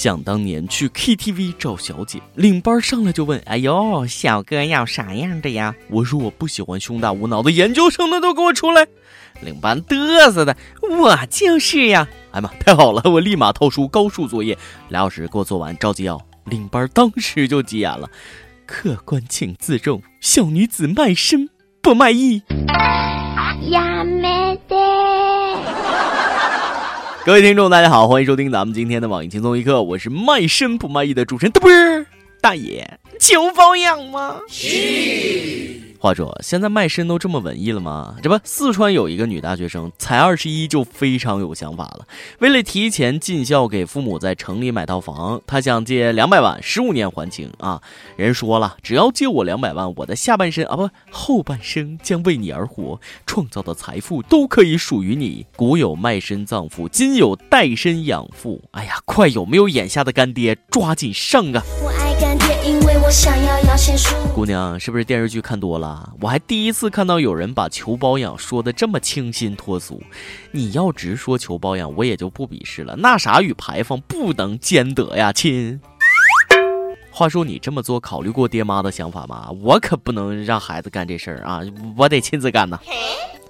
想当年去 KTV 找小姐，领班上来就问：“哎呦，小哥要啥样的呀？”我说：“我不喜欢胸大无脑的研究生的，都给我出来！”领班嘚瑟的：“我就是呀！”哎妈，太好了！我立马掏出高数作业，俩小时给我做完，着急要。领班当时就急眼了：“客官请自重，小女子卖身不卖艺。”呀没得。各位听众，大家好，欢迎收听咱们今天的网易轻松一刻，我是卖身不卖艺的主持人，嘚啵大爷，求包养吗？话说，现在卖身都这么文艺了吗？这不，四川有一个女大学生，才二十一就非常有想法了。为了提前尽孝，给父母在城里买套房，她想借两百万，十五年还清啊。人说了，只要借我两百万，我的下半身啊不后半生将为你而活，创造的财富都可以属于你。古有卖身葬父，今有代身养父。哎呀，快有没有眼下的干爹，抓紧上啊！我爱干爹，因为我想要摇钱树。姑娘，是不是电视剧看多了？我还第一次看到有人把求包养说的这么清新脱俗。你要直说求包养，我也就不鄙视了。那啥与牌坊不能兼得呀，亲。话说你这么做，考虑过爹妈的想法吗？我可不能让孩子干这事儿啊，我得亲自干呢。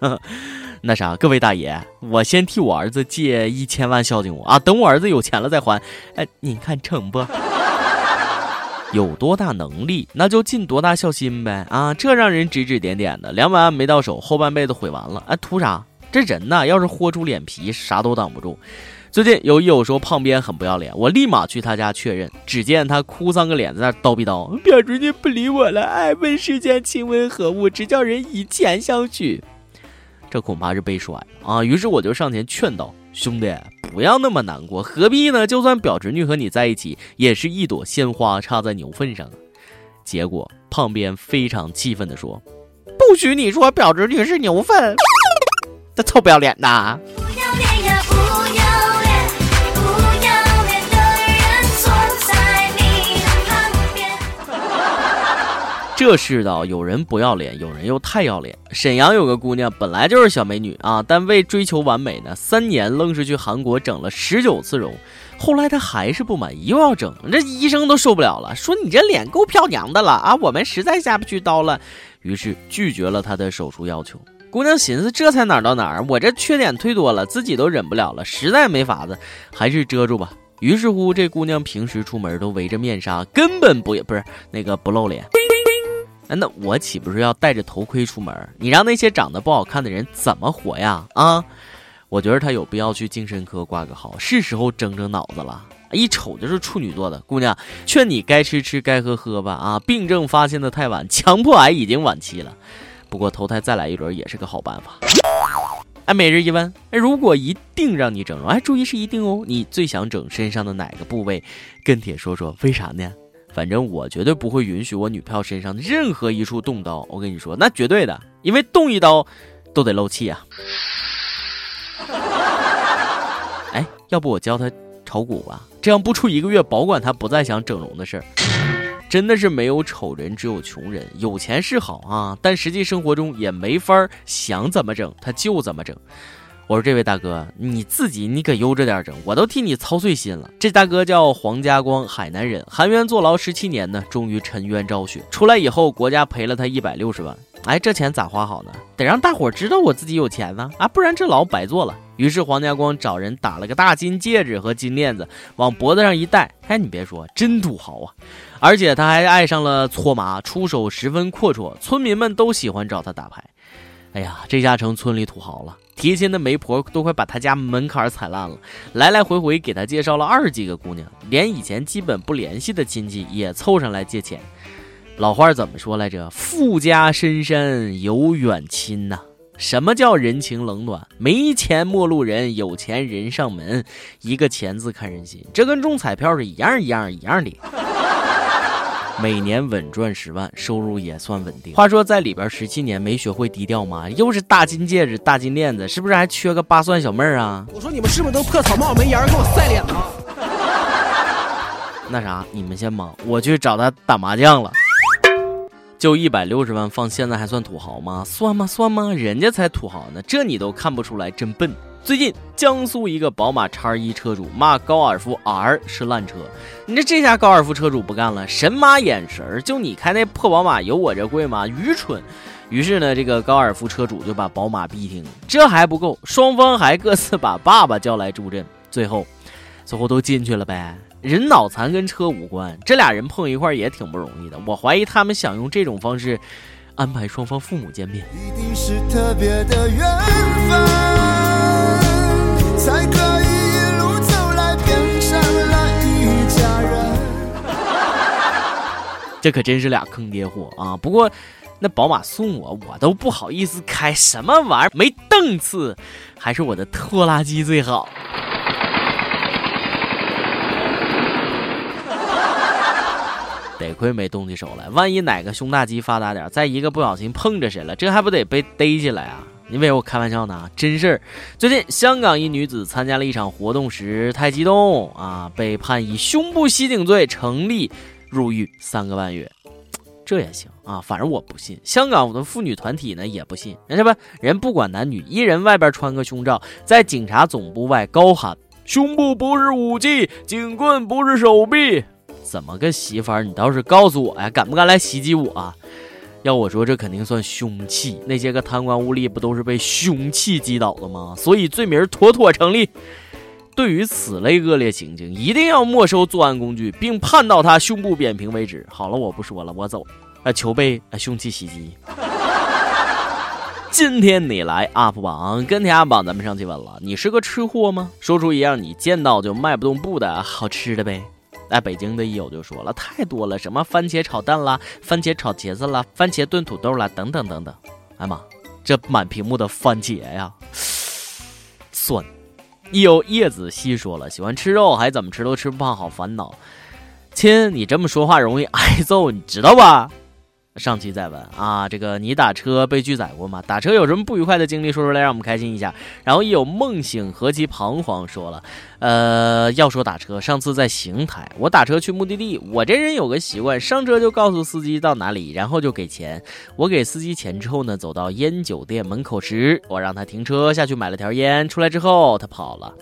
那啥，各位大爷，我先替我儿子借一千万孝敬我啊，等我儿子有钱了再还。哎，您看成不？有多大能力，那就尽多大孝心呗啊！这让人指指点点的，两百万没到手，后半辈子毁完了，哎，图啥？这人呐，要是豁出脸皮，啥都挡不住。最近有一友说胖边很不要脸，我立马去他家确认，只见他哭丧个脸在那叨逼叨，表侄女不理我了，哎，问世间情为何物，只叫人以钱相许。这恐怕是被甩啊！于是我就上前劝道：“兄弟。”不要那么难过，何必呢？就算表侄女和你在一起，也是一朵鲜花插在牛粪上。结果胖边非常气愤地说：“不许你说表侄女是牛粪，这臭不要脸的！”这世道有人不要脸，有人又太要脸。沈阳有个姑娘，本来就是小美女啊，但为追求完美呢，三年愣是去韩国整了十九次容。后来她还是不满意，又要整，这医生都受不了了，说你这脸够漂亮的了啊，我们实在下不去刀了，于是拒绝了她的手术要求。姑娘寻思，这才哪儿到哪儿，我这缺点忒多了，自己都忍不了了，实在没法子，还是遮住吧。于是乎，这姑娘平时出门都围着面纱，根本不也不是那个不露脸。那我岂不是要戴着头盔出门？你让那些长得不好看的人怎么活呀？啊，我觉得他有必要去精神科挂个号，是时候整整脑子了。一瞅就是处女座的姑娘，劝你该吃吃该喝喝吧。啊，病症发现的太晚，强迫癌已经晚期了。不过投胎再来一轮也是个好办法。哎，每日一问，哎，如果一定让你整容，哎，注意是一定哦，你最想整身上的哪个部位？跟帖说说，为啥呢？反正我绝对不会允许我女票身上任何一处动刀。我跟你说，那绝对的，因为动一刀都得漏气啊。哎，要不我教她炒股吧，这样不出一个月，保管她不再想整容的事儿。真的是没有丑人，只有穷人。有钱是好啊，但实际生活中也没法想怎么整他就怎么整。我说这位大哥，你自己你可悠着点整，我都替你操碎心了。这大哥叫黄家光，海南人，含冤坐牢十七年呢，终于沉冤昭雪，出来以后，国家赔了他一百六十万。哎，这钱咋花好呢？得让大伙知道我自己有钱呢啊，不然这牢白坐了。于是黄家光找人打了个大金戒指和金链子，往脖子上一戴。哎，你别说，真土豪啊！而且他还爱上了搓麻，出手十分阔绰，村民们都喜欢找他打牌。哎呀，这下成村里土豪了。提亲的媒婆都快把他家门槛踩烂了，来来回回给他介绍了二十几个姑娘，连以前基本不联系的亲戚也凑上来借钱。老话怎么说来着？富家深山有远亲呐。什么叫人情冷暖？没钱陌路人，有钱人上门。一个钱字看人心，这跟中彩票是一样一样一样的。每年稳赚十万，收入也算稳定。话说在里边十七年没学会低调吗？又是大金戒指、大金链子，是不是还缺个八蒜小妹儿啊？我说你们是不是都破草帽没檐给我晒脸呢？那啥，你们先忙，我去找他打麻将了。就一百六十万放现在还算土豪吗？算吗？算吗？人家才土豪呢，这你都看不出来，真笨。最近江苏一个宝马叉一车主骂高尔夫 R 是烂车，你这这下高尔夫车主不干了，神马眼神儿就你开那破宝马有我这贵吗？愚蠢！于是呢，这个高尔夫车主就把宝马逼停。这还不够，双方还各自把爸爸叫来助阵。最后，最后都进去了呗。人脑残跟车无关，这俩人碰一块也挺不容易的。我怀疑他们想用这种方式安排双方父母见面。一定是特别的缘分，才可以一路走来变成了一家人。这可真是俩坑爹货啊！不过那宝马送我，我都不好意思开，什么玩意儿没档次，还是我的拖拉机最好。得亏没动起手来，万一哪个胸大肌发达点，再一个不小心碰着谁了，这还不得被逮起来啊？你为我开玩笑呢？真事儿。最近香港一女子参加了一场活动时太激动啊，被判以胸部袭警罪成立，入狱三个半月。这也行啊，反正我不信。香港的妇女团体呢也不信，人家吧？人不管男女，一人外边穿个胸罩，在警察总部外高喊：“胸部不是武器，警棍不是手臂。”怎么个媳妇儿？你倒是告诉我呀，敢不敢来袭击我？要我说，这肯定算凶器。那些个贪官污吏不都是被凶器击倒的吗？所以罪名妥妥成立。对于此类恶劣行径，一定要没收作案工具，并判到他胸部扁平为止。好了，我不说了，我走。啊，求被啊凶器袭击。今天你来 UP 榜，跟天 UP 榜，咱们上去问了，你是个吃货吗？说出一样你见到就迈不动步的好吃的呗。那北京的益友就说了，太多了，什么番茄炒蛋啦，番茄炒茄子啦，番茄炖土豆啦，等等等等。哎妈，这满屏幕的番茄呀，酸。益友叶子细说了，喜欢吃肉还怎么吃都吃不胖，好烦恼。亲，你这么说话容易挨揍，你知道吧？上期再问啊，这个你打车被拒载过吗？打车有什么不愉快的经历，说出来让我们开心一下。然后一有梦醒何其彷徨说了，呃，要说打车，上次在邢台，我打车去目的地，我这人有个习惯，上车就告诉司机到哪里，然后就给钱。我给司机钱之后呢，走到烟酒店门口时，我让他停车下去买了条烟，出来之后他跑了，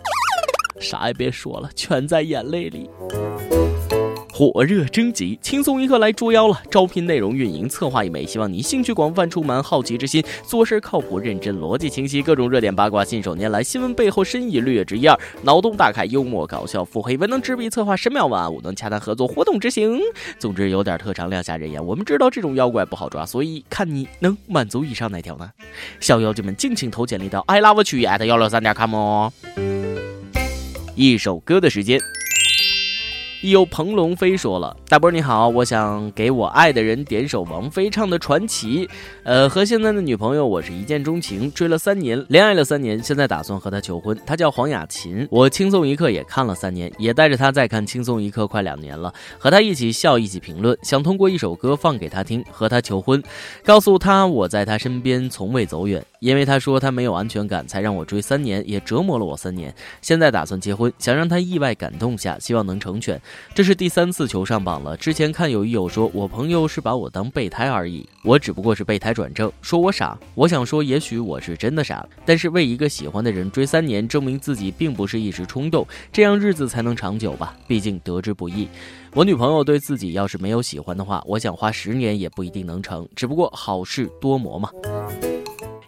啥也别说了，全在眼泪里。火热征集，轻松一刻来捉妖了！招聘内容运营策划一枚，希望你兴趣广泛，充满好奇之心，做事靠谱认真，逻辑清晰，各种热点八卦信手拈来，新闻背后深意略知一二，脑洞大开，幽默搞笑，腹黑文能执笔策划神妙文案，武能洽谈合作活动执行。总之有点特长，亮瞎人眼。我们知道这种妖怪不好抓，所以看你能满足以上哪条呢？小妖精们尽情投简历到 i love 曲艺艾特幺六三点 com。一首歌的时间。有彭龙飞说了：“大波你好，我想给我爱的人点首王菲唱的《传奇》。呃，和现在的女朋友我是一见钟情，追了三年，恋爱了三年，现在打算和她求婚。她叫黄雅琴，我轻松一刻也看了三年，也带着她在看轻松一刻快两年了，和她一起笑，一起评论，想通过一首歌放给她听，和她求婚，告诉她我在她身边从未走远。”因为她说她没有安全感，才让我追三年，也折磨了我三年。现在打算结婚，想让她意外感动下，希望能成全。这是第三次求上榜了。之前看有益友说我朋友是把我当备胎而已，我只不过是备胎转正，说我傻。我想说，也许我是真的傻，但是为一个喜欢的人追三年，证明自己并不是一时冲动，这样日子才能长久吧。毕竟得之不易。我女朋友对自己要是没有喜欢的话，我想花十年也不一定能成。只不过好事多磨嘛。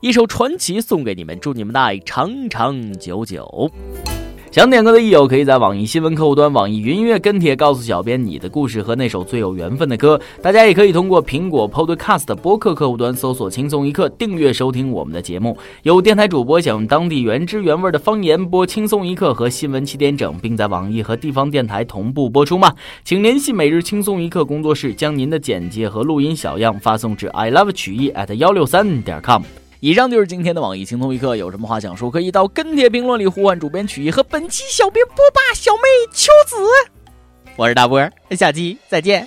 一首传奇送给你们，祝你们的爱长长久久。想点歌的益友，可以在网易新闻客户端、网易云音乐跟帖告诉小编你的故事和那首最有缘分的歌。大家也可以通过苹果 Podcast 播客客户端搜索“轻松一刻”，订阅收听我们的节目。有电台主播想用当地原汁原味的方言播《轻松一刻》和新闻七点整，并在网易和地方电台同步播出吗？请联系每日轻松一刻工作室，将您的简介和录音小样发送至 i love 曲艺 at 幺六三点 com。以上就是今天的网易轻松一刻，有什么话想说，可以到跟帖评论里呼唤主编曲艺和本期小编波霸小妹秋子。我是大波，下期再见。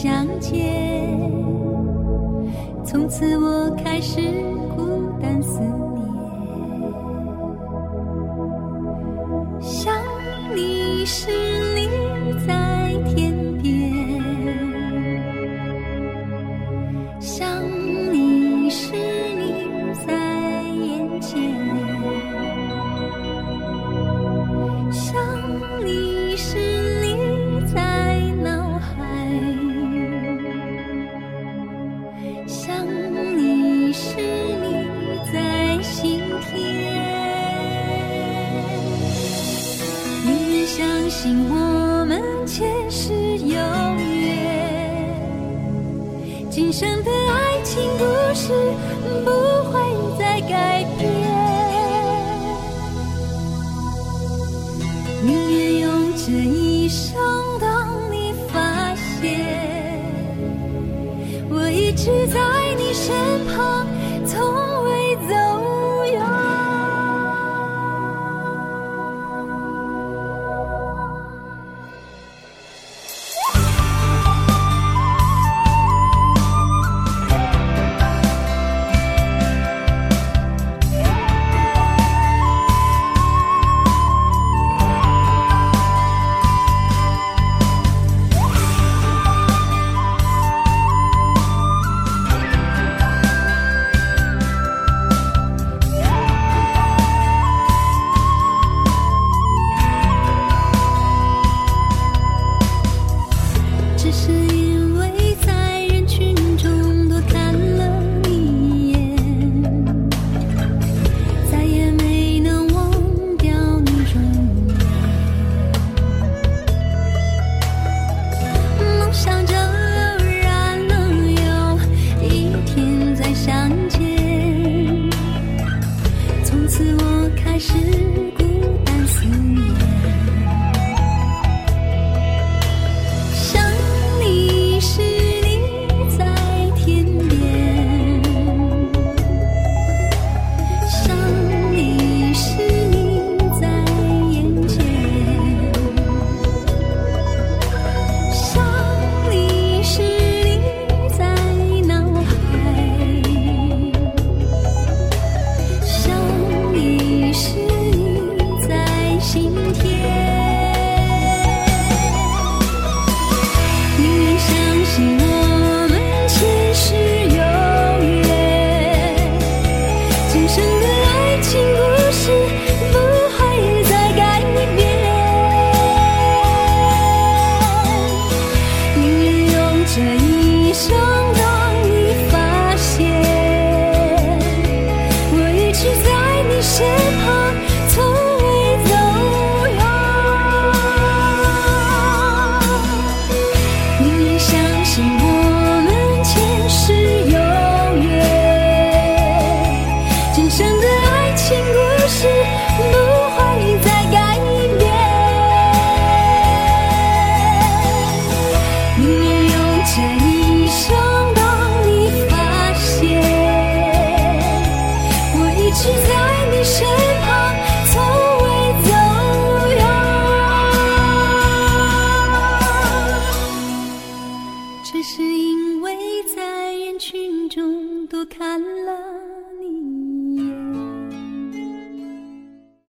相见。从此我开始今生的爱情故事不会再改变。这一生。